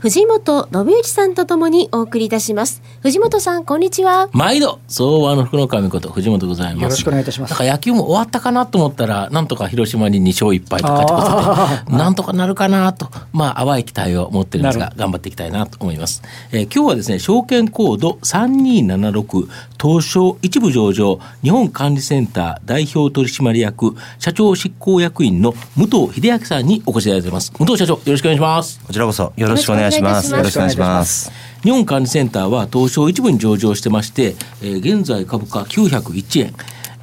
藤本信之さんとともにお送りいたします。藤本さん、こんにちは。毎度、相場の福の神こと藤本でございます。よろしくお願いいたします。なんか野球も終わったかなと思ったら、なんとか広島に2勝1敗とかってことで、なんとかなるかなと、まあ、淡い期待を持ってるんですが、頑張っていきたいなと思います。えー、今日はですね、証券コード3276、東証一部上場、日本管理センター代表取締役、社長執行役員の武藤秀明さんにお越しいただいています。武藤社長、よろしくお願いします。こちらこそよろしくお願いします。よろしくお願いします。日本管理センターは東証一部に上場してまして、えー、現在株価901円。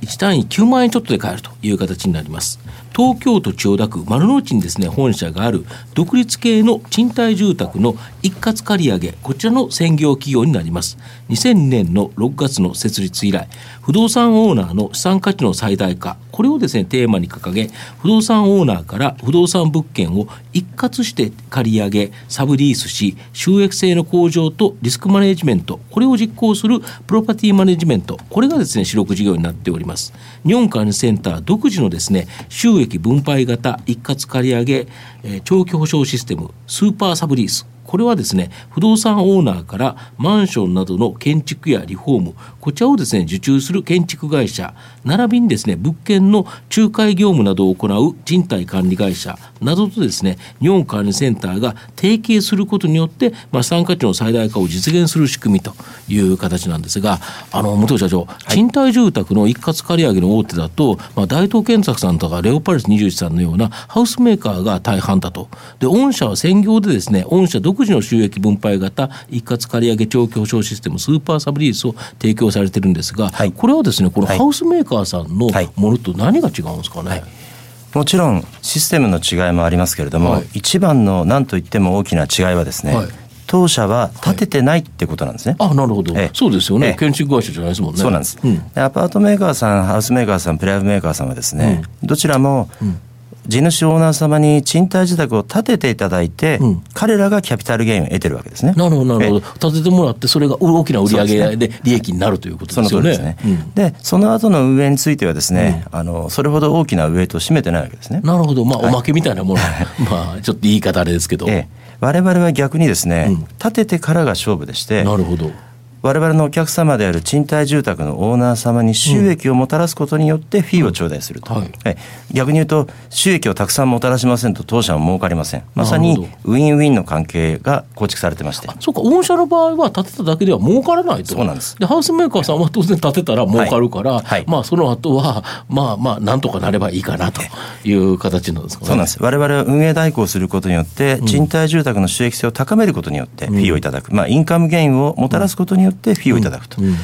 1単位9万円ちょっとで買えるという形になります。東京都千代田区丸の内にですね本社がある独立系の賃貸住宅の一括借り上げこちらの専業企業になります2002年の6月の設立以来不動産オーナーの資産価値の最大化これをですねテーマに掲げ不動産オーナーから不動産物件を一括して借り上げサブリースし収益性の向上とリスクマネジメントこれを実行するプロパティマネジメントこれがですね主力事業になっております。日本管理センター独自のですね収益分配型一括借り上げ、長期保証システムスーパーサブリース。これはですね不動産オーナーからマンションなどの建築やリフォームこちらをですね受注する建築会社並びにですね物件の仲介業務などを行う賃貸管理会社などとですね日本管理センターが提携することによって、まあ、資産価値の最大化を実現する仕組みという形なんですがあの元社長、賃貸住宅の一括借り上げの大手だと、まあ、大東建作さんとかレオパレス21さんのようなハウスメーカーが大半だと。で御社は専業でですね御社独自の収益分配型一括借り上げ長期保証システムスーパーサブリースを提供されてるんですが、はい、これはですねこのハウスメーカーさんのものと何が違うんですかね、はい。もちろんシステムの違いもありますけれども、はい、一番の何と言っても大きな違いはですね、はい、当社は建ててないってことなんですね。はい、あなるほど、そうですよね、建築会社じゃないですもんね。そうなんです、うん、アパートメーカーさん、ハウスメーカーさん、プライブメーカーさんはですね、うん、どちらも、うん地主オーナー様に賃貸自宅を建てていただいて、うん、彼らがキャピタルゲインを得てるわけですね。なるほど、なるほど。建ててもらって、それが大きな売り上げで利益になるということですよね。そのですね。うん、で、その後の運営についてはですね、うん、あの、それほど大きなウエイトを占めてないわけですね。なるほど。まあ、おまけみたいなもの、はい、まあ、ちょっと言い方あれですけど。ええ我々は逆にですね、建ててからが勝負でして、なるほど。我々のお客様である賃貸住宅のオーナー様に収益をもたらすことによってフィーを頂戴すると、うんはい、逆に言うと収益をたくさんもたらしませんと当社は儲かりません。まさにウィンウィンの関係が構築されてまして。そうか。御社の場合は建てただけでは儲からないと。そうなんです。でハウスメーカーさんは当然建てたら儲かるから、はい。はい、まあその後はまあまあなんとかなればいいかなとい。う形なんですかね。そうなんです。我々は運営代行することによって賃貸住宅の収益性を高めることによってフィーをいただく、うん、まあインカムゲインをもたらすことによってフィーをいただくと。うん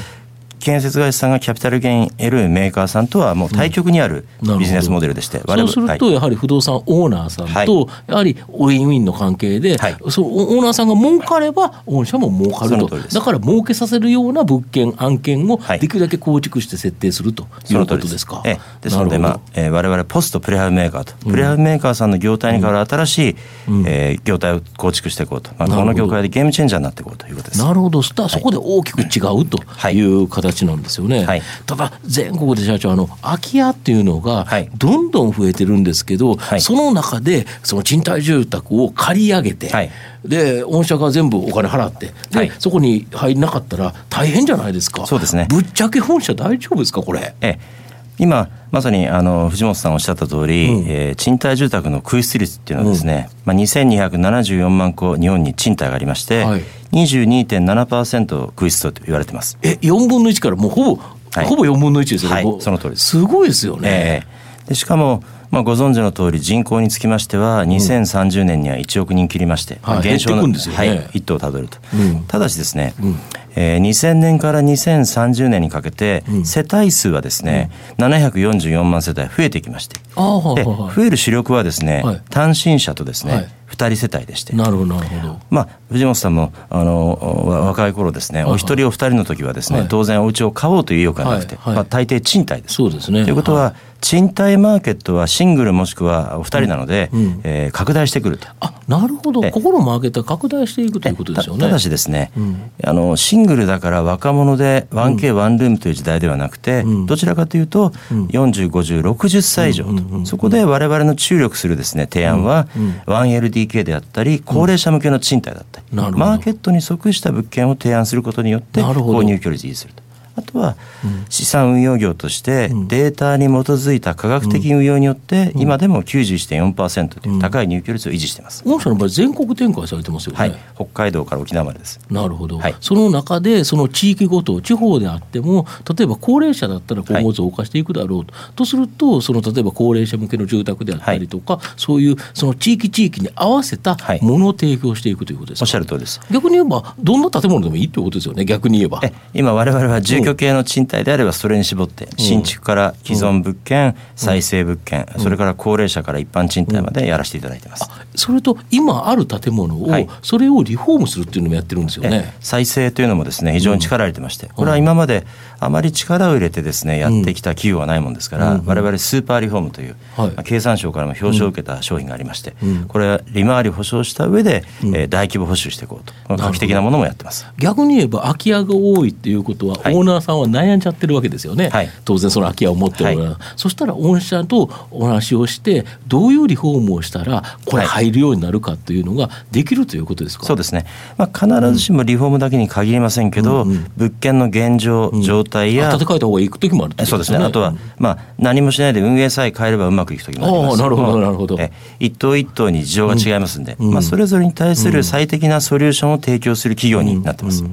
建設会社さんがキャピタルゲイン得るメーカーさんとはもう対極にあるビジネスモデルでして、そうするとやはり不動産オーナーさんとやはりウィンウィンの関係で、はい、そうオーナーさんが儲かれば御社も儲かると。だから儲けさせるような物件案件をできるだけ構築して設定するということですか？ええ、ですので、まあえー、我々ポストプレハブメーカーと、プレハブメーカーさんの業態に代わる新しい、うん、えー、業態を構築していこうと、まあ、この業界でゲームチェンジャーになっていこうです。なるほど。そこで大きく違うとい。う形なんですよね。はい。はい、ただ全国で社長あの空き家っていうのがどんどん増えてるんですけど、はい、その中でその賃貸住宅を借り上げて、はい、で御社が全部お金払ってで、そこに入んなかったら大変じゃないですか。そうですね。ぶっちゃけ本社大丈夫ですかこれ？ええ今まさにあの藤本さんおっしゃった通り、うん、えー、賃貸住宅の空室率っていうのはですね、うん、まあ、2274万戸日本に賃貸がありまして、はい、22.7%空室と言われてます。え4分の1からもうほぼはい、ほぼ4分の1ですよね、はい、その通りです。すごいですよね、えー、でしかもまあ、ご存知の通り人口につきましては2030年には1億人切りまして、うん、減少の、はい、一途をたどると、うん、ただしですね、うん、えー、2000年から2030年にかけて、世帯数はですね、うん、744万世帯増えてきまして、で増える主力はですね、はい、単身者とですね、はい2 2人世帯でして。なるほどなるほど。まあ、藤本さんもあのわ若い頃ですね、はいお一人お二人の時はですね、はい。当然お家を買おうという意欲がなくて、はいはい。まあ、大抵賃貸です。そうですね。ということは、は賃貸マーケットはシングルもしくはお二人なので、うんうん。えー拡大してくると。あなるほど。えここのマーケットは拡大していくということですよね。たただしですね、うん。あのシングルだから若者で 1K、ワンルームという時代ではなくて、うん。どちらかというと、うん。40、50、60歳以上と、うんうんうんそこで我々の注力するですね提案は、うんうん。1LDK であったり高齢者向けの賃貸だったり、なるほど。マーケットに即した物件を提案することによって購入距離を維持すると。あとはうん。資産運用業としてうん。データに基づいた科学的運用によって今でも91.4%という高い入居率を維持しています。御社の場合全国展開されてますよね、はい、北海道から沖縄までです。なるほど、はい。その中でその地域ごと地方であっても例えば高齢者だったら今後増加していくだろうと、とするとその例えば高齢者向けの住宅であったりとか、そういうその地域地域に合わせたはい。ものを提供していくということですか、おっしゃる通りです。逆に言えばどんな建物でもいいということですよね。逆に言えば。え今我々は住居系の賃貸であればそれに絞って新築から既存物件、再生物件、それから高齢者から一般賃貸までやらせていただいてます。それと今ある建物を、はい。それをリフォームするっていうのもやってるんですよえね。再生というのもですね非常に力を入れてまして、これは今まであまり力を入れてですねやってきた企業はないもんですから、うん我々スーパーリフォームという、はい。まあ経産省からも表彰を受けた商品がありまして、うん。これは利回り保証した上で、うん。えー大規模補修していこうと画期的なものもやってます。逆に言えば空き家が多いっていうことは、はい。オーナーさんは悩んじゃってるわけですよね、はい。当然その空き家を持ってるから、はそしたら御社とお話をしてどういうリフォームをしたらこれ入るようになるかというのができるということですか、そうですね、まあ、必ずしもリフォームだけに限りませんけど、うんうん物件の現状、状態や、建て替えた方がいく時もあるってことそうですね、あとは、まあ、何もしないで運営さえ変えればうまくいく時もあります。なるほどなるほど。え一棟一棟に事情が違いますんで、うん。まあ、それぞれに対する最適なソリューションを提供する企業になってます。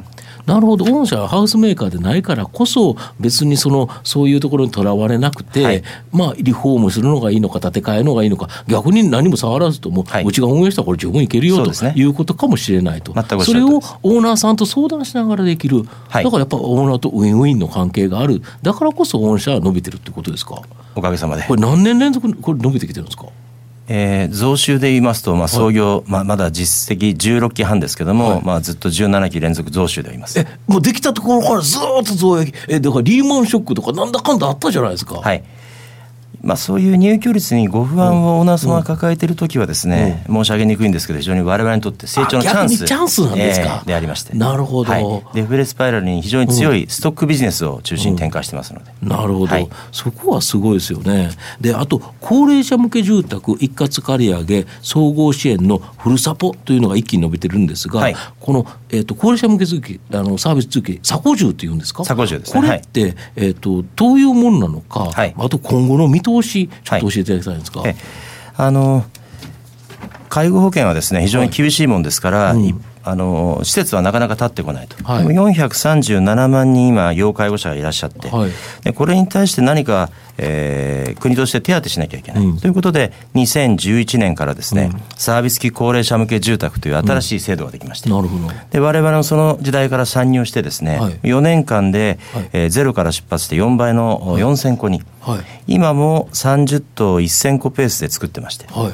なるほど。御社はハウスメーカーでないからこそ別にそのそういうところにとらわれなくて、はい。まあリフォームするのがいいのか建て替えるのがいいのか逆に何も触らずとも、はい。うちが運営したらこれ十分いけるよということかもしれないと、それをオーナーさんと相談しながらできる、はい。だからやっぱオーナーとウィンウィンの関係がある。だからこそ御社は伸びてるってことですか？おかげさまで。こ。れ何年連続これ伸びてきてるんですか？えー増収で言いますと、まあ、創業、まあ、まだ実績16期半ですけども、はい。まあ、ずっと17期連続増収であります。えもうできたところからずーっと増益。えだからリーマンショックとかなんだかんだあったじゃないですか、はいまあ、そういう入居率にご不安をオーナー様が抱えているときはですね、申し上げにくいんですけど非常に我々にとって成長のチャンスチャンスなんですか？えーでありまして。なるほど。はい、デフレスパイラルに非常に強いストックビジネスを中心に展開してますので、なるほど、はい。そこはすごいですよね。で、あと、高齢者向け住宅一括借り上げ総合支援のフルサポというのが一気に伸びてるんですが、はいこの、えっと高齢者向け続きあのサービス続き、サコ住っていうんですか、サコ住ですね。これって、えっとどういうものなのか、はい。あと今後の見通し、ちょっと教えていただきたいんですか。えあの介護保険はですね非常に厳しいもんですから、うん。いあの施設はなかなか立ってこないと、はい。でも437万人今要介護者がいらっしゃって、はい。でこれに対して何か、えー国として手当てしなきゃいけない、うん。ということで2011年からですね、うん。サービス付き高齢者向け住宅という新しい制度ができまして、なるほど。で我々もその時代から参入してですね、はい。4年間で、はい。えーゼロから出発して4倍のはい。4000個に、はい。今も30棟1000個ペースで作ってまして、はい。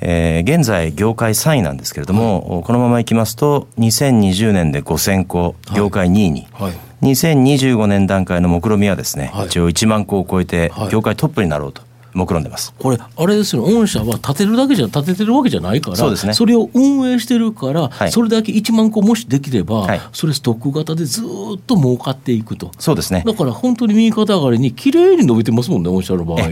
えー現在業界3位なんですけれども、このままいきますと2020年で5000個業界2位に、はい。2025年段階の目論みはですね、はい。一応1万個を超えてはい。業界トップになろうと目論んでます。これあれですよ御社は建てるだけじゃ建ててるわけじゃないからそうですね。れを運営してるから、はい。それだけ1万個もしできれば、はい。それストック型でずーっと儲かっていくと。そうですね。だから本当に右肩上がりに綺麗に伸びてますもんね御社の場合。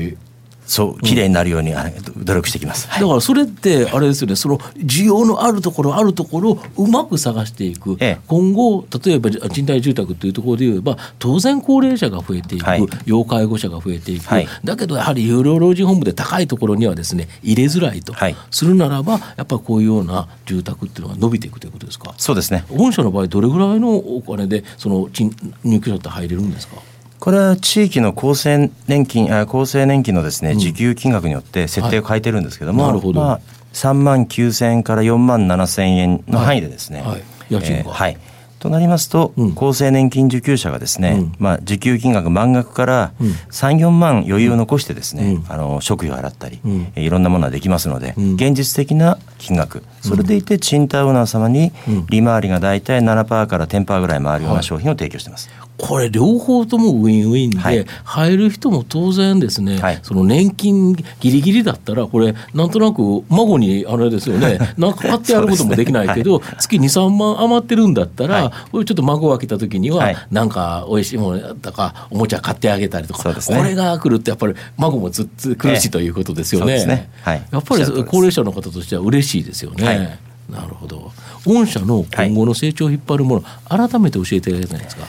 そう綺麗になるように努力していきます。だからそれってあれですよね。その需要のあるところあるところをうまく探していく、ええ。今後例えば賃貸住宅というところで言えば当然高齢者が増えていく、はい。要介護者が増えていく、はい。だけどやはり有料老人ホームで高いところにはですね入れづらいと、はい。するならばやっぱりこういうような住宅っていうのが伸びていくということですか？そうですね。御社の場合どれぐらいのお金でその賃入居者って入れるんですか？これは地域の厚生年金あ厚生年金のですね、受給金額によって設定を変えてるんですけども、はい。なるほど。まあ、3万9000円から4万7000円の範囲でですね、はい。はい家賃が。えーはい、となりますと、うん、厚生年金受給者がですね、うん、まあ、受給金額満額から3、4万余裕を残してですね、あの食費を払ったり、いろんなものはできますので、現実的な金額、それでいて賃貸オーナー様に利回りが大体7%から10%ぐらい回るような商品を提供してます。はいこれ両方ともウィンウィンで、はい、入る人も当然ですね、はい、その年金ギリギリだったらこれなんとなく孫にあれですよね。なんか買ってやることもできないけど、はい、月23万余ってるんだったら、これちょっと孫が来た時には、なんかおいしいものだかおもちゃ買ってあげたりとか、ね、これが来るってやっぱり孫もずっと苦しいということですよね。ね。やっぱり高齢者の方としては嬉しいですよね。なるほど。御社の今後の成長を引っ張るもの、改めて教えていただけないですか？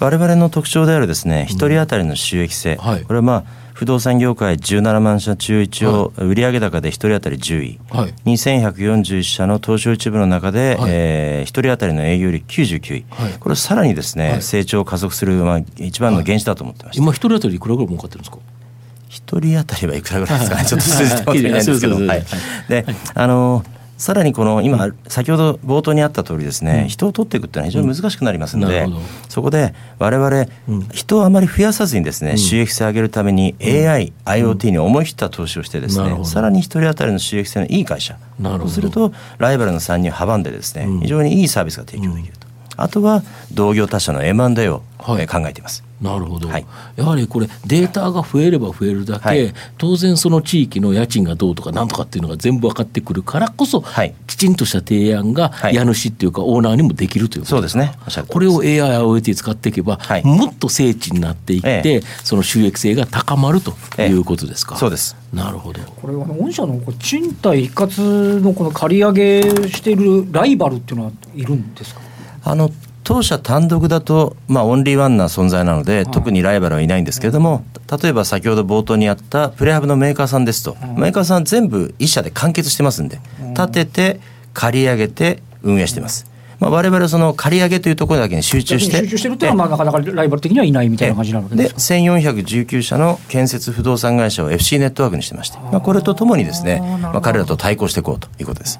我々の特徴であるですね、一人当たりの収益性、はい、これはまあ、不動産業界17万社中一応、売上高で一人当たり10位、はい、2141社の東証一部の中で、はい、えー、一人当たりの営業率99位、はい、これさらにですね、はい、成長を加速する、まあ、一番の原資だと思ってました、今一人当たりいくらぐらい儲かってるんですか？一人当たりはいくらぐらいですかね、ちょっと数字で見ないんですけど、はい、で、あのーさらにこの今、先ほど冒頭にあった通りですね、人を取っていくっていうのは非常に難しくなりますので、そこでわれわれ、人をあまり増やさずにですね、収益性を上げるために AI、IoT に思い切った投資をしてですね、さらに一人当たりの収益性のいい会社、そうするとライバルの参入を阻んでですね、非常にいいサービスが提供できると。あとは同業他社の M&A を考えています。なるほど、はい、やはりこれ、データが増えれば増えるだけ、はい、当然、その地域の家賃がどうとかなんとかっていうのが全部分かってくるからこそ、はい、きちんとした提案が家主っていうか、オーナーにもできるということ。そうですね。これを AI、IoT 使っていけば、もっと精緻になっていって、ええ、その収益性が高まるということですか。え、そうです。なるほど。これは御社の賃貸一括のこの借り上げしているライバルっていうのはいるんですか？あの当社単独だと、まあ、オンリーワンな存在なので、特にライバルはいないんですけれども、例えば先ほど冒頭にあったプレハブのメーカーさんですと、メーカーさん全部一社で完結してますんで、建てて、借り上げて、運営してます。まあ、我々その借り上げというところだけに集中して集中してるというのはまあなかなかライバル的にはいないみたいな感じなのでで1419社の建設不動産会社を FC ネットワークにしてまして、まあ、これとともにですね、まあ、彼らと対抗していこうということです。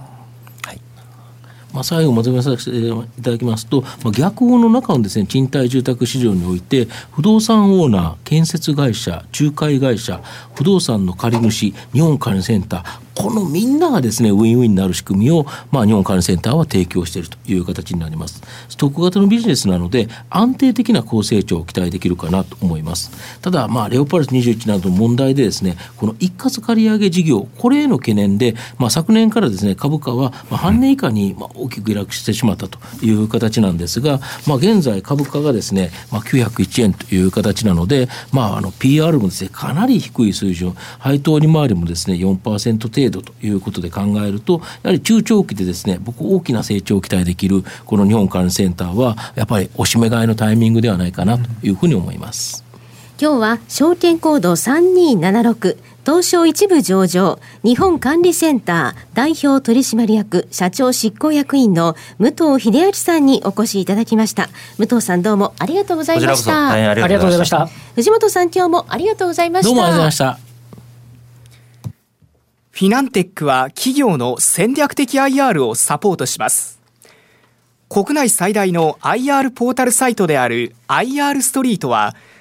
まあ、最後まとめさせていただきますと、まあ、逆法の中のですね賃貸住宅市場において不動産オーナー建設会社仲介会社不動産の借り主日本管理センターこのみんながですね、ウィンウィンになる仕組みを、まあ、日本管理センターは提供しているという形になります。ストック型のビジネスなので、安定的な高成長を期待できるかなと思います。ただ、まあ、レオパルス21などの問題でですね、この一括借り上げ事業、これへの懸念で、まあ、昨年からですね、株価は、まあ、半年以下に、まあ、大きく下落してしまったという形なんですが、まあ、現在株価がですね、まあ、901円という形なので、まあ、あの、PR もですね、かなり低い水準、配当利回りもですね、4%程度ということで考えると、やはり中長期でですね、僕大きな成長を期待できるこの日本管理センターは、やっぱりおしめ買いのタイミングではないかなというふうに思います。今日は証券コード3276東証一部上場日本管理センター代表取締役社長執行役員の武藤秀明さんにお越しいただきました。武藤さんどうもありがとうございました。ありがとうございました。藤本さん今日もありがとうございました。どうもありがとうございました。フィナンテックは企業の戦略的 IR をサポートします。国内最大の IR ポータルサイトである IR ストリートは